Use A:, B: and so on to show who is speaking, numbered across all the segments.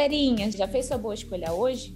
A: galerinha! Já fez sua boa escolha hoje?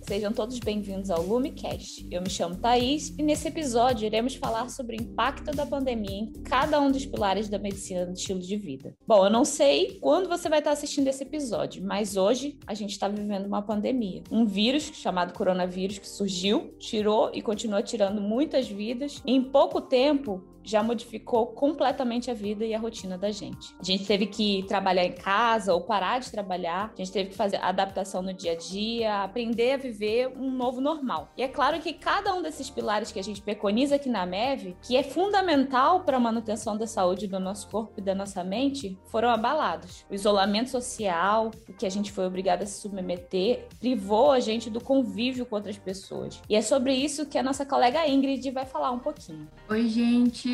A: Sejam todos bem-vindos ao Lumicast. Eu me chamo Thaís e nesse episódio iremos falar sobre o impacto da pandemia em cada um dos pilares da medicina do estilo de vida. Bom, eu não sei quando você vai estar assistindo esse episódio, mas hoje a gente está vivendo uma pandemia. Um vírus chamado coronavírus que surgiu, tirou e continua tirando muitas vidas. Em pouco tempo, já modificou completamente a vida e a rotina da gente. A gente teve que trabalhar em casa ou parar de trabalhar, a gente teve que fazer adaptação no dia a dia, aprender a viver um novo normal. E é claro que cada um desses pilares que a gente preconiza aqui na MEV, que é fundamental para a manutenção da saúde do nosso corpo e da nossa mente, foram abalados. O isolamento social, o que a gente foi obrigado a se submeter, privou a gente do convívio com outras pessoas. E é sobre isso que a nossa colega Ingrid vai falar um pouquinho.
B: Oi, gente.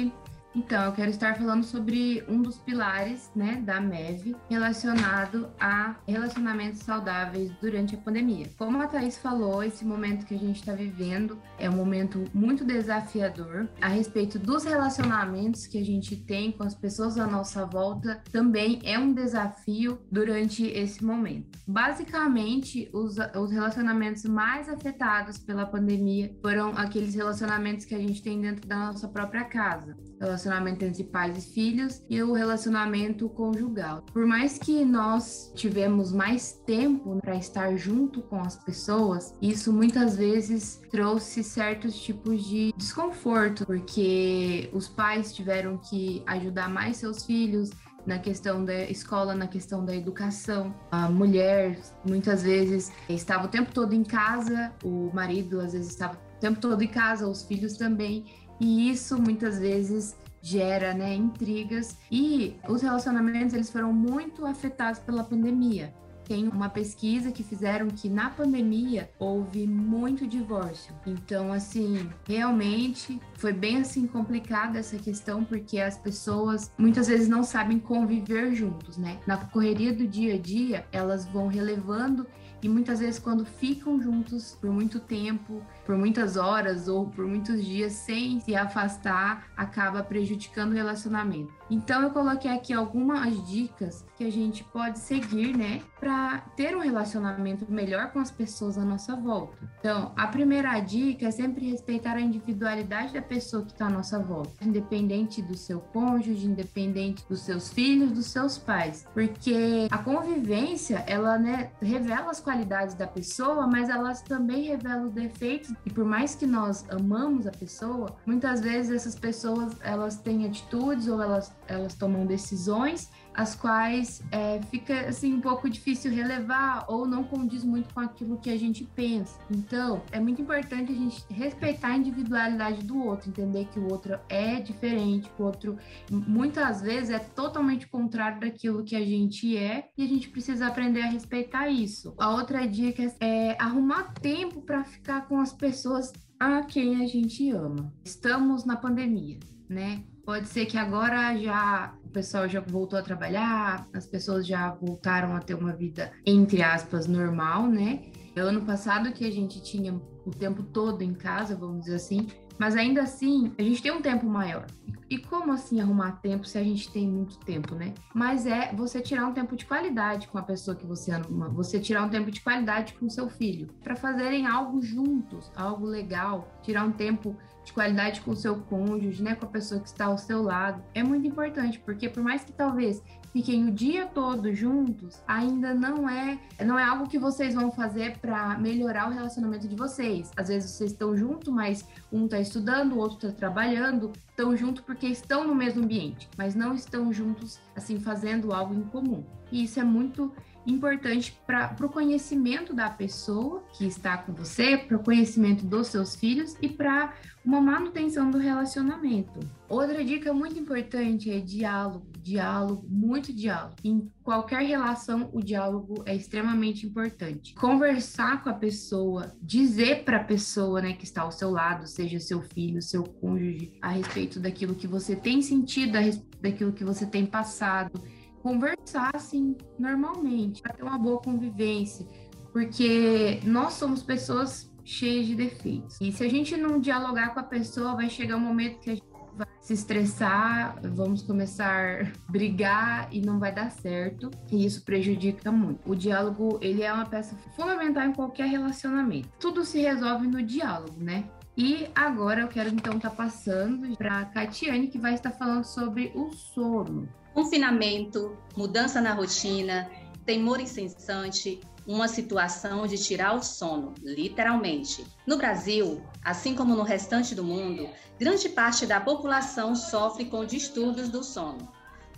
B: Então, eu quero estar falando sobre um dos pilares, né, da MEV, relacionado a relacionamentos saudáveis durante a pandemia. Como a Thaís falou, esse momento que a gente está vivendo é um momento muito desafiador. A respeito dos relacionamentos que a gente tem com as pessoas à nossa volta, também é um desafio durante esse momento. Basicamente, os, os relacionamentos mais afetados pela pandemia foram aqueles relacionamentos que a gente tem dentro da nossa própria casa relacionamento entre pais e filhos e o relacionamento conjugal. Por mais que nós tivemos mais tempo para estar junto com as pessoas, isso muitas vezes trouxe certos tipos de desconforto, porque os pais tiveram que ajudar mais seus filhos, na questão da escola, na questão da educação. A mulher muitas vezes estava o tempo todo em casa, o marido às vezes estava o tempo todo em casa, os filhos também, e isso muitas vezes gera né, intrigas e os relacionamentos eles foram muito afetados pela pandemia. Tem uma pesquisa que fizeram que na pandemia houve muito divórcio. Então, assim, realmente foi bem assim complicada essa questão porque as pessoas muitas vezes não sabem conviver juntos, né? Na correria do dia a dia, elas vão relevando e muitas vezes quando ficam juntos por muito tempo, por muitas horas ou por muitos dias sem se afastar, acaba prejudicando o relacionamento. Então eu coloquei aqui algumas dicas que a gente pode seguir, né, para ter um relacionamento melhor com as pessoas à nossa volta. Então, a primeira dica é sempre respeitar a individualidade da pessoa que está à nossa volta, independente do seu cônjuge, independente dos seus filhos, dos seus pais, porque a convivência, ela, né, revela as qualidades da pessoa, mas elas também revelam defeitos e por mais que nós amamos a pessoa, muitas vezes essas pessoas, elas têm atitudes ou elas elas tomam decisões as quais é, fica assim um pouco difícil relevar ou não condiz muito com aquilo que a gente pensa. Então, é muito importante a gente respeitar a individualidade do outro, entender que o outro é diferente, que o outro muitas vezes é totalmente contrário daquilo que a gente é e a gente precisa aprender a respeitar isso. A outra dica é arrumar tempo para ficar com as pessoas a quem a gente ama. Estamos na pandemia, né? Pode ser que agora já o pessoal já voltou a trabalhar, as pessoas já voltaram a ter uma vida, entre aspas, normal, né? Ano passado que a gente tinha o tempo todo em casa, vamos dizer assim, mas ainda assim a gente tem um tempo maior. E como assim arrumar tempo se a gente tem muito tempo, né? Mas é você tirar um tempo de qualidade com a pessoa que você ama, você tirar um tempo de qualidade com seu filho, para fazerem algo juntos, algo legal, tirar um tempo de qualidade com o seu cônjuge, né, com a pessoa que está ao seu lado. É muito importante, porque por mais que talvez fiquem o dia todo juntos, ainda não é não é algo que vocês vão fazer para melhorar o relacionamento de vocês. Às vezes vocês estão juntos, mas um está estudando, o outro está trabalhando, estão juntos porque estão no mesmo ambiente, mas não estão juntos assim fazendo algo em comum. E isso é muito importante para o conhecimento da pessoa que está com você, para o conhecimento dos seus filhos e para uma manutenção do relacionamento. Outra dica muito importante é diálogo, diálogo, muito diálogo. Em qualquer relação, o diálogo é extremamente importante. Conversar com a pessoa, dizer para a pessoa, né, que está ao seu lado, seja seu filho, seu cônjuge, a respeito daquilo que você tem sentido, daquilo que você tem passado conversar assim normalmente, para ter uma boa convivência, porque nós somos pessoas cheias de defeitos. E se a gente não dialogar com a pessoa, vai chegar um momento que a gente vai se estressar, vamos começar a brigar e não vai dar certo, e isso prejudica muito. O diálogo, ele é uma peça fundamental em qualquer relacionamento. Tudo se resolve no diálogo, né? E agora eu quero então estar tá passando para a Catiane, que vai estar falando sobre o sono.
C: Confinamento, mudança na rotina, temor incessante, uma situação de tirar o sono, literalmente. No Brasil, assim como no restante do mundo, grande parte da população sofre com distúrbios do sono.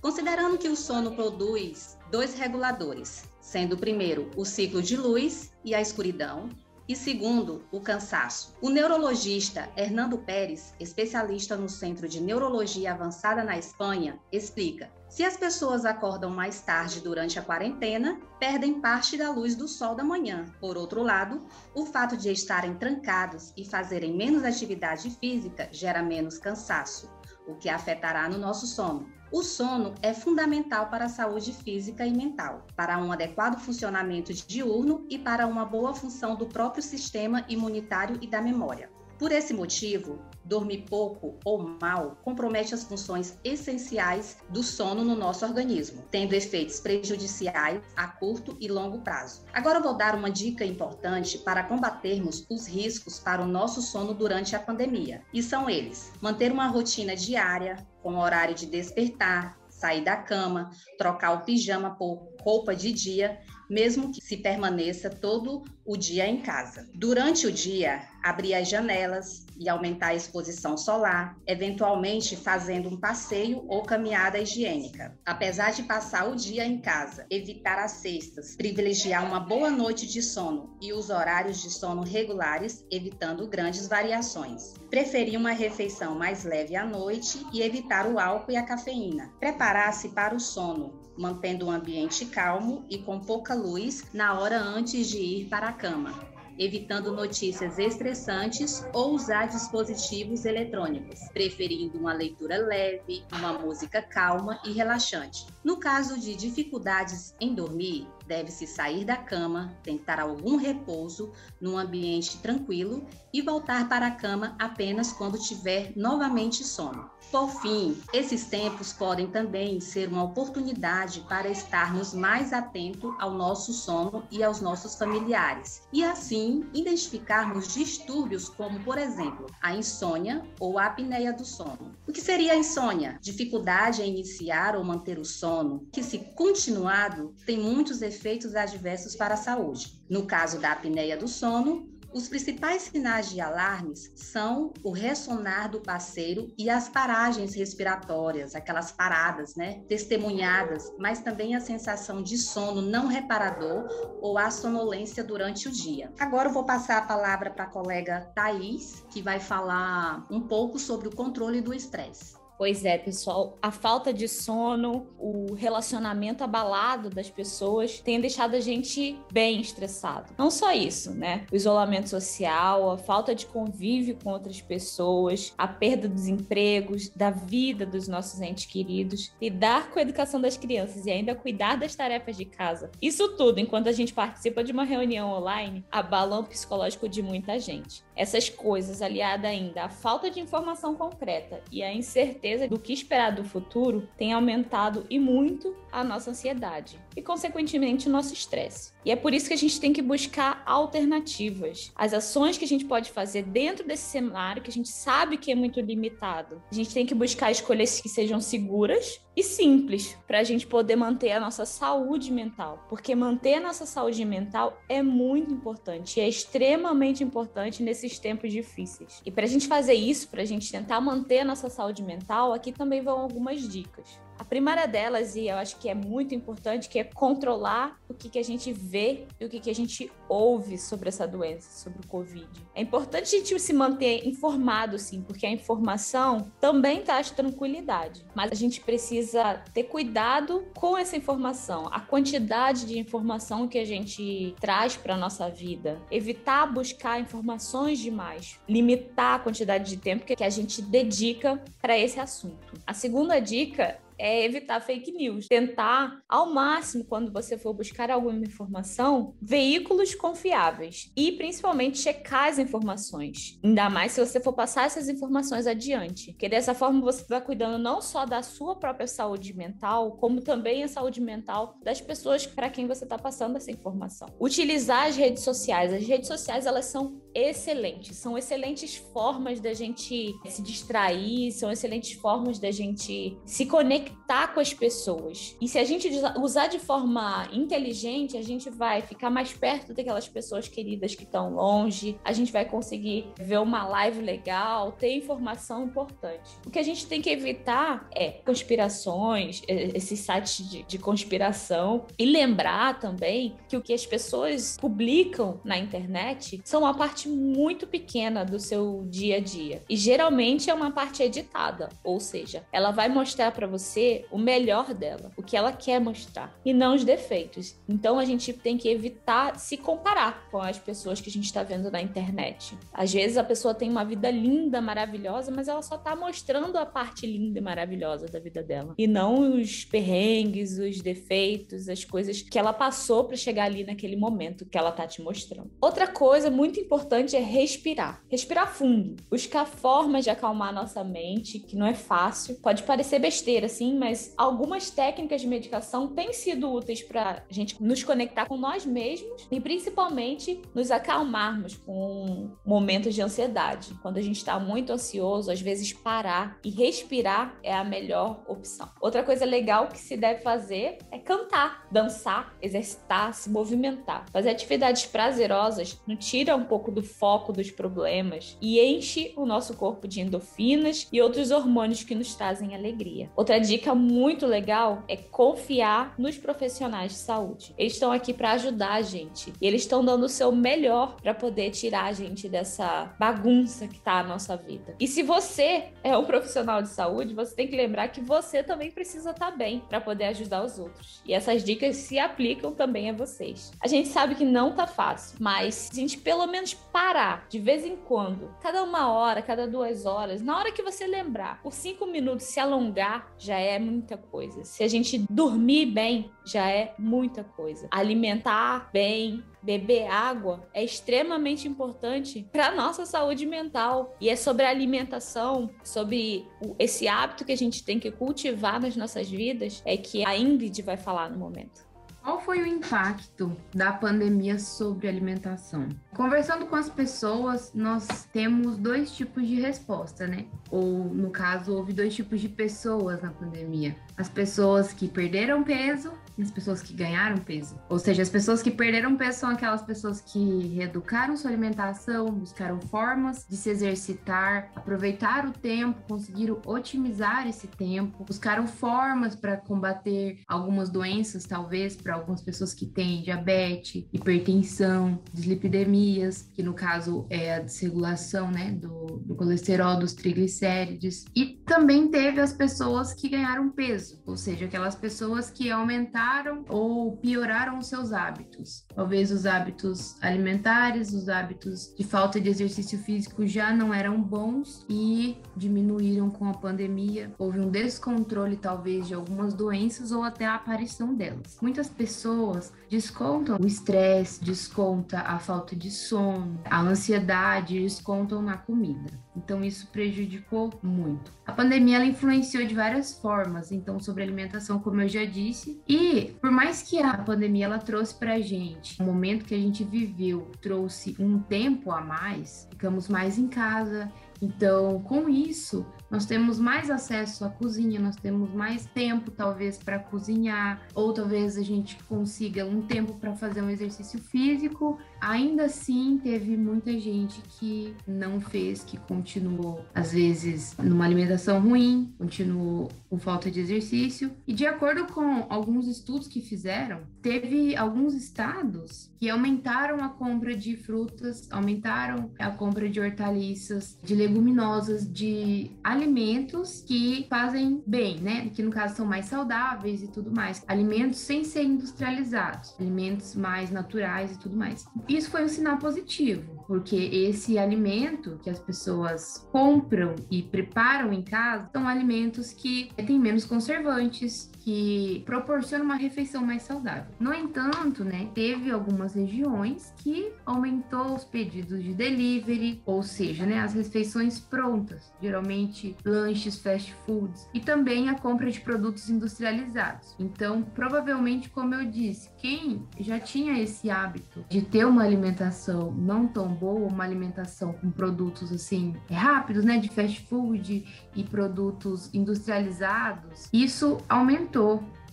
C: Considerando que o sono produz dois reguladores, sendo o primeiro o ciclo de luz e a escuridão, e segundo, o cansaço. O neurologista Hernando Pérez, especialista no Centro de Neurologia Avançada na Espanha, explica: se as pessoas acordam mais tarde durante a quarentena, perdem parte da luz do sol da manhã. Por outro lado, o fato de estarem trancados e fazerem menos atividade física gera menos cansaço, o que afetará no nosso sono. O sono é fundamental para a saúde física e mental, para um adequado funcionamento diurno e para uma boa função do próprio sistema imunitário e da memória. Por esse motivo, dormir pouco ou mal compromete as funções essenciais do sono no nosso organismo, tendo efeitos prejudiciais a curto e longo prazo. Agora eu vou dar uma dica importante para combatermos os riscos para o nosso sono durante a pandemia, e são eles: manter uma rotina diária com horário de despertar, sair da cama, trocar o pijama por roupa de dia mesmo que se permaneça todo o dia em casa. Durante o dia, abrir as janelas e aumentar a exposição solar, eventualmente fazendo um passeio ou caminhada higiênica. Apesar de passar o dia em casa, evitar as cestas, privilegiar uma boa noite de sono e os horários de sono regulares, evitando grandes variações. Preferir uma refeição mais leve à noite e evitar o álcool e a cafeína. Preparar-se para o sono, mantendo um ambiente calmo e com pouca luz na hora antes de ir para a cama, evitando notícias estressantes ou usar dispositivos eletrônicos, preferindo uma leitura leve, uma música calma e relaxante. No caso de dificuldades em dormir, deve-se sair da cama, tentar algum repouso num ambiente tranquilo e voltar para a cama apenas quando tiver novamente sono. Por fim, esses tempos podem também ser uma oportunidade para estarmos mais atentos ao nosso sono e aos nossos familiares, e assim identificarmos distúrbios como, por exemplo, a insônia ou a apneia do sono. O que seria a insônia? Dificuldade em iniciar ou manter o sono, que, se continuado, tem muitos efeitos adversos para a saúde. No caso da apneia do sono, os principais sinais de alarmes são o ressonar do parceiro e as paragens respiratórias, aquelas paradas, né, testemunhadas, mas também a sensação de sono não reparador ou a sonolência durante o dia. Agora eu vou passar a palavra para a colega Thaís, que vai falar um pouco sobre o controle do estresse.
A: Pois é, pessoal, a falta de sono, o relacionamento abalado das pessoas tem deixado a gente bem estressado. Não só isso, né? O isolamento social, a falta de convívio com outras pessoas, a perda dos empregos, da vida dos nossos entes queridos, lidar com a educação das crianças e ainda cuidar das tarefas de casa. Isso tudo enquanto a gente participa de uma reunião online, abala o psicológico de muita gente. Essas coisas, aliada ainda à falta de informação concreta e à incerteza do que esperar do futuro, tem aumentado e muito a nossa ansiedade e, consequentemente, o nosso estresse. E é por isso que a gente tem que buscar alternativas. As ações que a gente pode fazer dentro desse cenário, que a gente sabe que é muito limitado. A gente tem que buscar escolhas que sejam seguras e simples para a gente poder manter a nossa saúde mental. Porque manter a nossa saúde mental é muito importante, é extremamente importante nesses tempos difíceis. E para a gente fazer isso, para a gente tentar manter a nossa saúde mental, aqui também vão algumas dicas. A primeira delas, e eu acho que é muito importante, que é controlar o que, que a gente vê e o que, que a gente ouve sobre essa doença, sobre o Covid. É importante a gente se manter informado, sim, porque a informação também traz tranquilidade. Mas a gente precisa ter cuidado com essa informação, a quantidade de informação que a gente traz para nossa vida. Evitar buscar informações demais, limitar a quantidade de tempo que a gente dedica para esse assunto. A segunda dica é evitar fake news. Tentar, ao máximo, quando você for buscar alguma informação, veículos confiáveis. E principalmente checar as informações. Ainda mais se você for passar essas informações adiante. Porque dessa forma você está cuidando não só da sua própria saúde mental, como também a saúde mental das pessoas para quem você está passando essa informação. Utilizar as redes sociais. As redes sociais elas são excelentes, são excelentes formas da gente se distrair, são excelentes formas da gente se conectar com as pessoas. E se a gente usar de forma inteligente, a gente vai ficar mais perto daquelas pessoas queridas que estão longe, a gente vai conseguir ver uma live legal, ter informação importante. O que a gente tem que evitar é conspirações, esses sites de, de conspiração e lembrar também que o que as pessoas publicam na internet são a parte muito pequena do seu dia a dia. E geralmente é uma parte editada, ou seja, ela vai mostrar para você o melhor dela, o que ela quer mostrar, e não os defeitos. Então a gente tem que evitar se comparar com as pessoas que a gente está vendo na internet. Às vezes a pessoa tem uma vida linda, maravilhosa, mas ela só tá mostrando a parte linda e maravilhosa da vida dela, e não os perrengues, os defeitos, as coisas que ela passou para chegar ali naquele momento que ela tá te mostrando. Outra coisa muito importante é respirar. Respirar fundo. Buscar formas de acalmar nossa mente, que não é fácil. Pode parecer besteira, assim, mas algumas técnicas de medicação têm sido úteis para a gente nos conectar com nós mesmos e principalmente nos acalmarmos com momentos de ansiedade. Quando a gente está muito ansioso, às vezes parar e respirar é a melhor opção. Outra coisa legal que se deve fazer é cantar, dançar, exercitar, se movimentar. Fazer atividades prazerosas não tira um pouco do foco dos problemas e enche o nosso corpo de endorfinas e outros hormônios que nos trazem alegria. Outra dica muito legal é confiar nos profissionais de saúde. Eles estão aqui para ajudar a gente e eles estão dando o seu melhor para poder tirar a gente dessa bagunça que tá a nossa vida. E se você é um profissional de saúde, você tem que lembrar que você também precisa estar tá bem para poder ajudar os outros. E essas dicas se aplicam também a vocês. A gente sabe que não tá fácil, mas a gente pelo menos parar de vez em quando, cada uma hora, cada duas horas, na hora que você lembrar, por cinco minutos se alongar, já é muita coisa. Se a gente dormir bem, já é muita coisa. Alimentar bem, beber água é extremamente importante para nossa saúde mental e é sobre alimentação, sobre esse hábito que a gente tem que cultivar nas nossas vidas é que a Ingrid vai falar no momento.
B: Qual foi o impacto da pandemia sobre alimentação? Conversando com as pessoas, nós temos dois tipos de resposta, né? Ou, no caso, houve dois tipos de pessoas na pandemia: as pessoas que perderam peso as pessoas que ganharam peso. Ou seja, as pessoas que perderam peso são aquelas pessoas que reeducaram sua alimentação, buscaram formas de se exercitar, aproveitar o tempo, conseguiram otimizar esse tempo, buscaram formas para combater algumas doenças, talvez, para algumas pessoas que têm diabetes, hipertensão, dislipidemias, que no caso é a desregulação né, do, do colesterol, dos triglicérides. E também teve as pessoas que ganharam peso, ou seja, aquelas pessoas que aumentaram ou pioraram os seus hábitos. Talvez os hábitos alimentares, os hábitos de falta de exercício físico já não eram bons e diminuíram com a pandemia. Houve um descontrole, talvez, de algumas doenças ou até a aparição delas. Muitas pessoas descontam o estresse, desconta a falta de sono, a ansiedade, descontam na comida. Então isso prejudicou muito. A pandemia ela influenciou de várias formas, então sobre alimentação, como eu já disse, e por mais que a pandemia ela trouxe pra gente, o momento que a gente viveu trouxe um tempo a mais, ficamos mais em casa, então, com isso, nós temos mais acesso à cozinha, nós temos mais tempo, talvez, para cozinhar, ou talvez a gente consiga um tempo para fazer um exercício físico. Ainda assim, teve muita gente que não fez, que continuou, às vezes, numa alimentação ruim, continuou com falta de exercício. E de acordo com alguns estudos que fizeram, teve alguns estados que aumentaram a compra de frutas, aumentaram a compra de hortaliças, de leguminosas, de alimentos alimentos que fazem bem, né? Que no caso são mais saudáveis e tudo mais. Alimentos sem ser industrializados, alimentos mais naturais e tudo mais. Isso foi um sinal positivo, porque esse alimento que as pessoas compram e preparam em casa são alimentos que têm menos conservantes, que proporciona uma refeição mais saudável. No entanto, né, teve algumas regiões que aumentou os pedidos de delivery, ou seja, né, as refeições prontas, geralmente lanches, fast foods, e também a compra de produtos industrializados. Então, provavelmente, como eu disse, quem já tinha esse hábito de ter uma alimentação não tão boa, uma alimentação com produtos assim rápidos, né, de fast food e produtos industrializados, isso aumentou.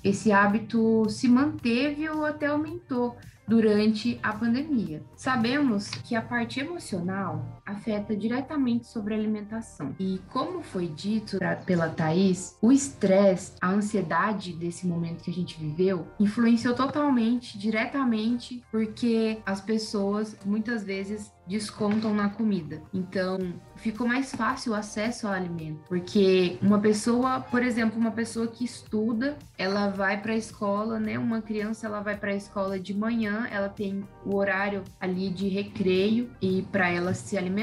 B: Esse hábito se manteve ou até aumentou durante a pandemia. Sabemos que a parte emocional afeta diretamente sobre a alimentação. E como foi dito pela Thaís, o estresse, a ansiedade desse momento que a gente viveu, influenciou totalmente, diretamente, porque as pessoas muitas vezes descontam na comida. Então, ficou mais fácil o acesso ao alimento, porque uma pessoa, por exemplo, uma pessoa que estuda, ela vai para a escola, né? Uma criança ela vai para a escola de manhã, ela tem o horário ali de recreio e para ela se alimentar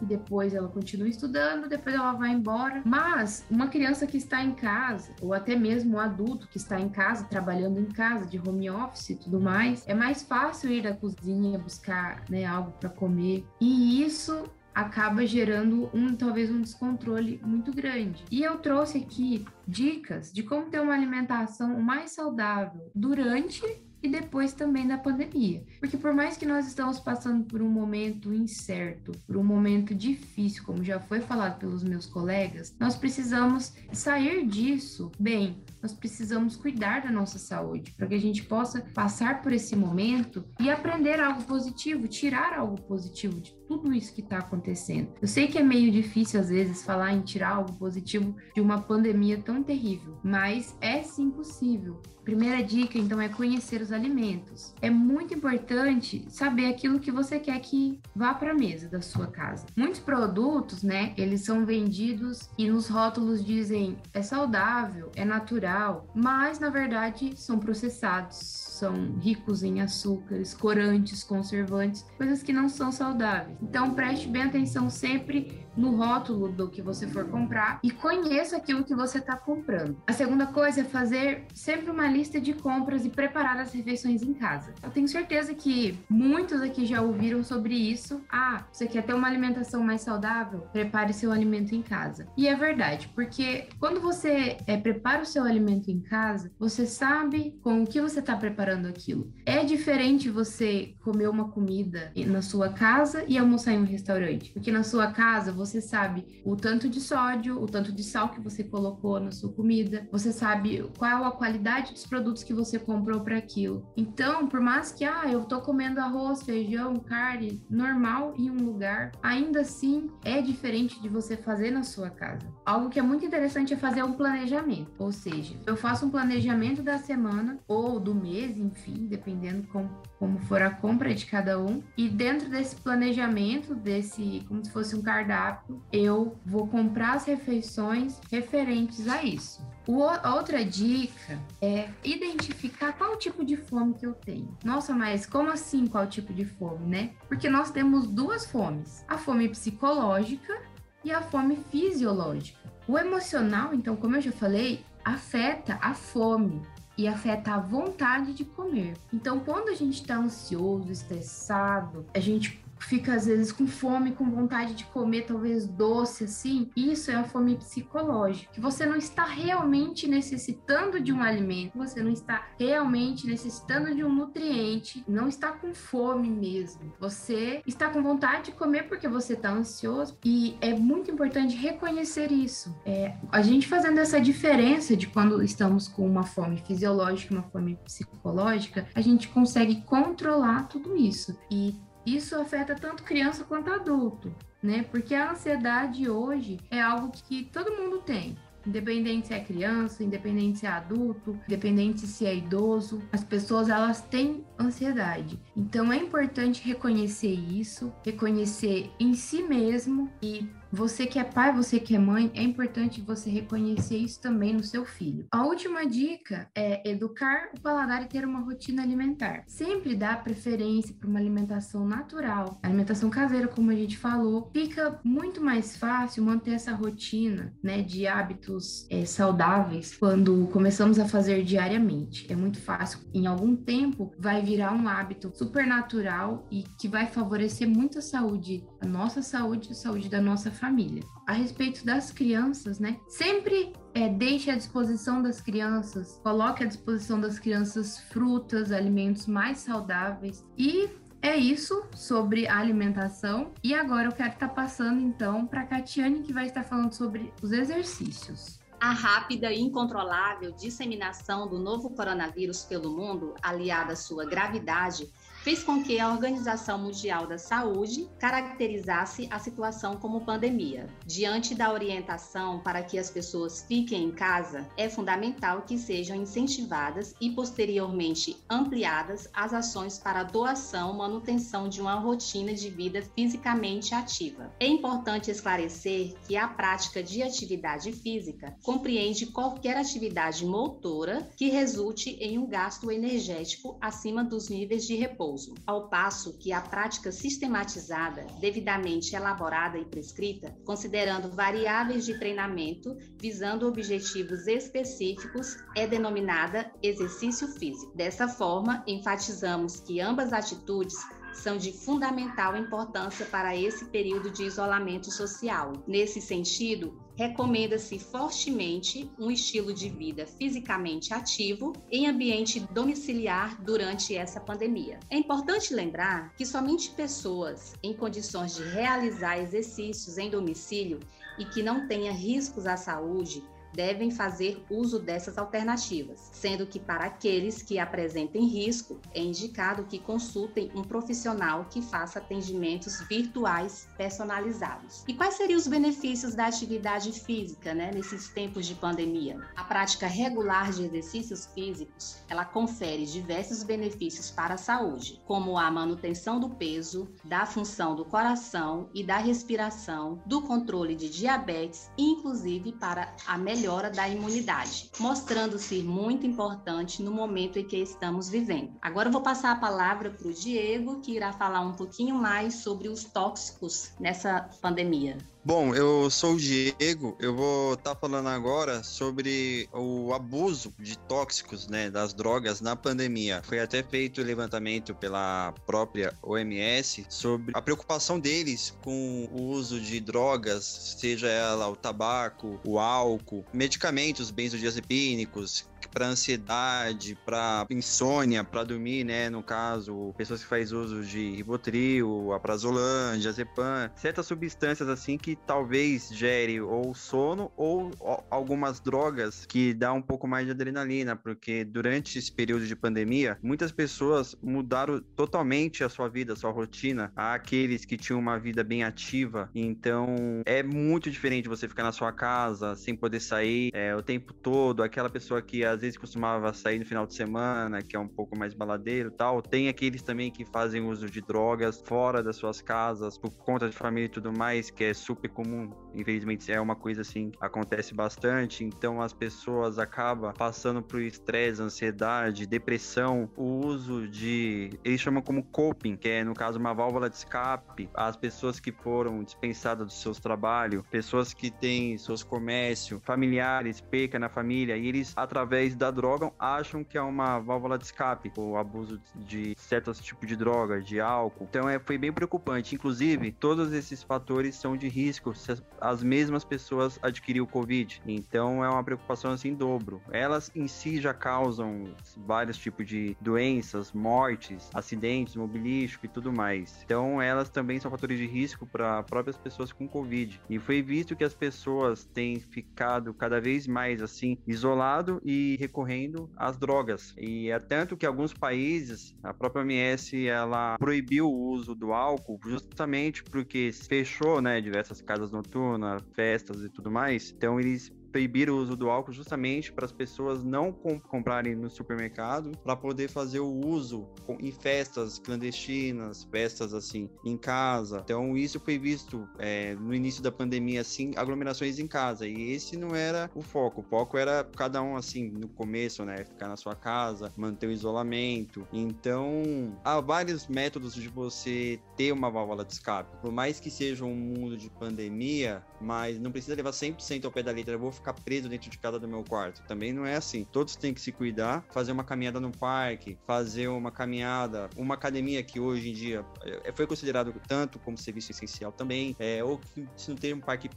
B: e depois ela continua estudando, depois ela vai embora. Mas uma criança que está em casa, ou até mesmo um adulto que está em casa, trabalhando em casa, de home office e tudo mais, é mais fácil ir à cozinha buscar né, algo para comer. E isso acaba gerando um talvez um descontrole muito grande. E eu trouxe aqui dicas de como ter uma alimentação mais saudável durante e depois também da pandemia. Porque por mais que nós estamos passando por um momento incerto, por um momento difícil, como já foi falado pelos meus colegas, nós precisamos sair disso bem. Nós precisamos cuidar da nossa saúde para que a gente possa passar por esse momento e aprender algo positivo, tirar algo positivo de tudo isso que está acontecendo. Eu sei que é meio difícil às vezes falar em tirar algo positivo de uma pandemia tão terrível, mas é sim possível. Primeira dica, então, é conhecer os alimentos. É muito importante saber aquilo que você quer que vá para a mesa da sua casa. Muitos produtos, né, eles são vendidos e nos rótulos dizem é saudável, é natural, mas na verdade são processados, são ricos em açúcares, corantes, conservantes, coisas que não são saudáveis. Então preste bem atenção sempre no rótulo do que você for comprar e conheça aquilo que você está comprando. A segunda coisa é fazer sempre uma lista de compras e preparar as refeições em casa. Eu tenho certeza que muitos aqui já ouviram sobre isso. Ah, você quer ter uma alimentação mais saudável? Prepare seu alimento em casa. E é verdade, porque quando você é, prepara o seu alimento em casa, você sabe com o que você está preparando aquilo. É diferente você comer uma comida na sua casa e almoçar em um restaurante, porque na sua casa você você sabe o tanto de sódio, o tanto de sal que você colocou na sua comida, você sabe qual a qualidade dos produtos que você comprou para aquilo. Então, por mais que ah, eu tô comendo arroz, feijão, carne normal em um lugar, ainda assim é diferente de você fazer na sua casa. Algo que é muito interessante é fazer um planejamento, ou seja, eu faço um planejamento da semana ou do mês, enfim, dependendo com, como for a compra de cada um, e dentro desse planejamento, desse como se fosse um cardápio eu vou comprar as refeições referentes a isso. O, a outra dica é identificar qual tipo de fome que eu tenho. Nossa, mas como assim qual tipo de fome, né? Porque nós temos duas fomes: a fome psicológica e a fome fisiológica. O emocional, então, como eu já falei, afeta a fome e afeta a vontade de comer. Então, quando a gente está ansioso, estressado, a gente fica às vezes com fome, com vontade de comer talvez doce assim, isso é a fome psicológica, que você não está realmente necessitando de um alimento, você não está realmente necessitando de um nutriente, não está com fome mesmo. Você está com vontade de comer porque você está ansioso e é muito importante reconhecer isso. É, a gente fazendo essa diferença de quando estamos com uma fome fisiológica, uma fome psicológica, a gente consegue controlar tudo isso e isso afeta tanto criança quanto adulto, né? Porque a ansiedade hoje é algo que todo mundo tem. Independente se é criança, independente se é adulto, independente se é idoso, as pessoas elas têm ansiedade. Então é importante reconhecer isso, reconhecer em si mesmo e Você que é pai, você que é mãe, é importante você reconhecer isso também no seu filho. A última dica é educar o paladar e ter uma rotina alimentar. Sempre dá preferência para uma alimentação natural, alimentação caseira, como a gente falou. Fica muito mais fácil manter essa rotina, né, de hábitos é, saudáveis quando começamos a fazer diariamente. É muito fácil. Em algum tempo vai virar um hábito super natural e que vai favorecer muito a saúde, a nossa saúde, a saúde da nossa família. A respeito das crianças, né? Sempre é, deixe à disposição das crianças, coloque à disposição das crianças frutas, alimentos mais saudáveis e é isso sobre a alimentação. E agora eu quero estar passando então para a Catiane, que vai estar falando sobre os exercícios.
C: A rápida e incontrolável disseminação do novo coronavírus pelo mundo, aliada à sua gravidade, fez com que a Organização Mundial da Saúde caracterizasse a situação como pandemia. Diante da orientação para que as pessoas fiquem em casa, é fundamental que sejam incentivadas e posteriormente ampliadas as ações para doação manutenção de uma rotina de vida fisicamente ativa. É importante esclarecer que a prática de atividade física compreende qualquer atividade motora que resulte em um gasto energético acima dos níveis de repouso ao passo que a prática sistematizada, devidamente elaborada e prescrita, considerando variáveis de treinamento visando objetivos específicos, é denominada exercício físico. Dessa forma, enfatizamos que ambas atitudes são de fundamental importância para esse período de isolamento social. Nesse sentido, recomenda-se fortemente um estilo de vida fisicamente ativo em ambiente domiciliar durante essa pandemia. É importante lembrar que somente pessoas em condições de realizar exercícios em domicílio e que não tenha riscos à saúde devem fazer uso dessas alternativas, sendo que para aqueles que apresentem risco, é indicado que consultem um profissional que faça atendimentos virtuais personalizados. E quais seriam os benefícios da atividade física, né, nesses tempos de pandemia? A prática regular de exercícios físicos, ela confere diversos benefícios para a saúde, como a manutenção do peso, da função do coração e da respiração, do controle de diabetes inclusive para a melhor melhora da imunidade, mostrando-se muito importante no momento em que estamos vivendo. Agora eu vou passar a palavra para o Diego, que irá falar um pouquinho mais sobre os tóxicos nessa pandemia.
D: Bom, eu sou o Diego, eu vou estar tá falando agora sobre o abuso de tóxicos, né, das drogas na pandemia. Foi até feito levantamento pela própria OMS sobre a preocupação deles com o uso de drogas, seja ela o tabaco, o álcool, medicamentos benzodiazepínicos, para ansiedade, para insônia, para dormir, né? No caso, pessoas que fazem uso de Rivotril, Aprazolam, Diazepam, certas substâncias assim que talvez gere ou sono ou algumas drogas que dá um pouco mais de adrenalina, porque durante esse período de pandemia, muitas pessoas mudaram totalmente a sua vida, a sua rotina, aqueles que tinham uma vida bem ativa. Então, é muito diferente você ficar na sua casa sem poder sair é, o tempo todo, aquela pessoa que às vezes costumava sair no final de semana, que é um pouco mais baladeiro tal. Tem aqueles também que fazem uso de drogas fora das suas casas, por conta de família e tudo mais, que é super comum. Infelizmente é uma coisa assim, acontece bastante. Então as pessoas acabam passando por estresse, ansiedade, depressão, o uso de. Eles chamam como coping, que é no caso uma válvula de escape. As pessoas que foram dispensadas dos seus trabalhos, pessoas que têm seus comércios, familiares, perca na família, e eles, através da droga acham que é uma válvula de escape, o abuso de certos tipos de droga, de álcool. Então é, foi bem preocupante. Inclusive, todos esses fatores são de risco se as, as mesmas pessoas adquirirem o Covid. Então é uma preocupação assim dobro. Elas em si já causam vários tipos de doenças, mortes, acidentes mobilísticos e tudo mais. Então elas também são fatores de risco para próprias pessoas com Covid. E foi visto que as pessoas têm ficado cada vez mais assim isolado e recorrendo às drogas. E é tanto que alguns países, a própria OMS, ela proibiu o uso do álcool justamente porque fechou, né, diversas casas noturnas, festas e tudo mais. Então eles proibir o uso do álcool justamente para as pessoas não comp comprarem no supermercado, para poder fazer o uso em festas clandestinas, festas assim, em casa. Então, isso foi visto é, no início da pandemia, assim, aglomerações em casa. E esse não era o foco. O foco era cada um, assim, no começo, né? Ficar na sua casa, manter o isolamento. Então, há vários métodos de você ter uma válvula de escape. Por mais que seja um mundo de pandemia, mas não precisa levar 100% ao pé da letra. Eu vou ficar preso dentro de casa do meu quarto. Também não é assim. Todos têm que se cuidar, fazer uma caminhada no parque, fazer uma caminhada, uma academia que hoje em dia é, foi considerado tanto como serviço essencial também, é, ou se não tem um parque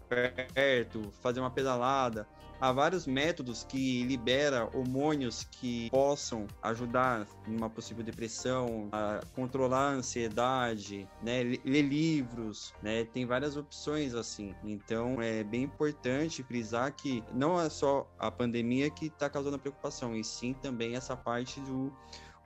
D: perto, fazer uma pedalada. Há vários métodos que libera hormônios que possam ajudar numa possível depressão, a controlar a ansiedade, né, ler livros, né, tem várias opções assim. Então é bem importante frisar que não é só a pandemia que está causando a preocupação, e sim também essa parte do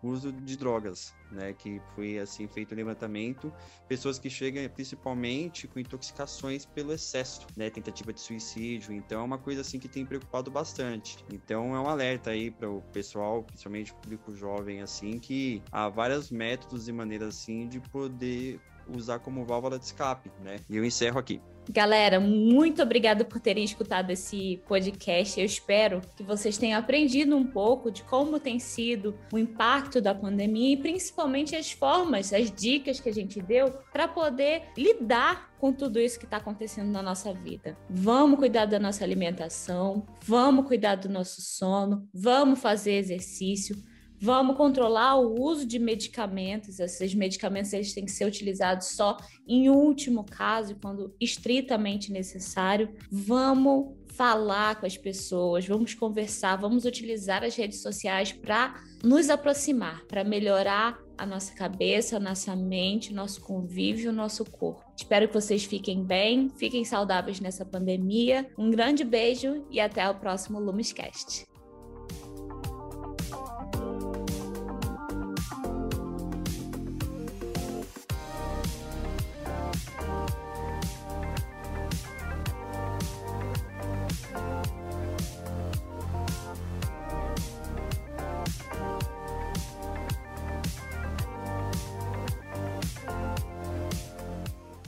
D: uso de drogas, né, que foi assim feito o levantamento, pessoas que chegam principalmente com intoxicações pelo excesso, né, tentativa de suicídio, então é uma coisa assim que tem preocupado bastante. Então é um alerta aí para o pessoal, principalmente o público jovem assim, que há vários métodos e maneiras assim de poder usar como válvula de escape, né? E eu encerro aqui.
A: Galera, muito obrigada por terem escutado esse podcast. Eu espero que vocês tenham aprendido um pouco de como tem sido o impacto da pandemia e principalmente as formas, as dicas que a gente deu para poder lidar com tudo isso que está acontecendo na nossa vida. Vamos cuidar da nossa alimentação, vamos cuidar do nosso sono, vamos fazer exercício Vamos controlar o uso de medicamentos. Esses medicamentos eles têm que ser utilizados só em último caso, quando estritamente necessário. Vamos falar com as pessoas, vamos conversar, vamos utilizar as redes sociais para nos aproximar, para melhorar a nossa cabeça, a nossa mente, nosso convívio, nosso corpo. Espero que vocês fiquem bem, fiquem saudáveis nessa pandemia. Um grande beijo e até o próximo Lumiscast.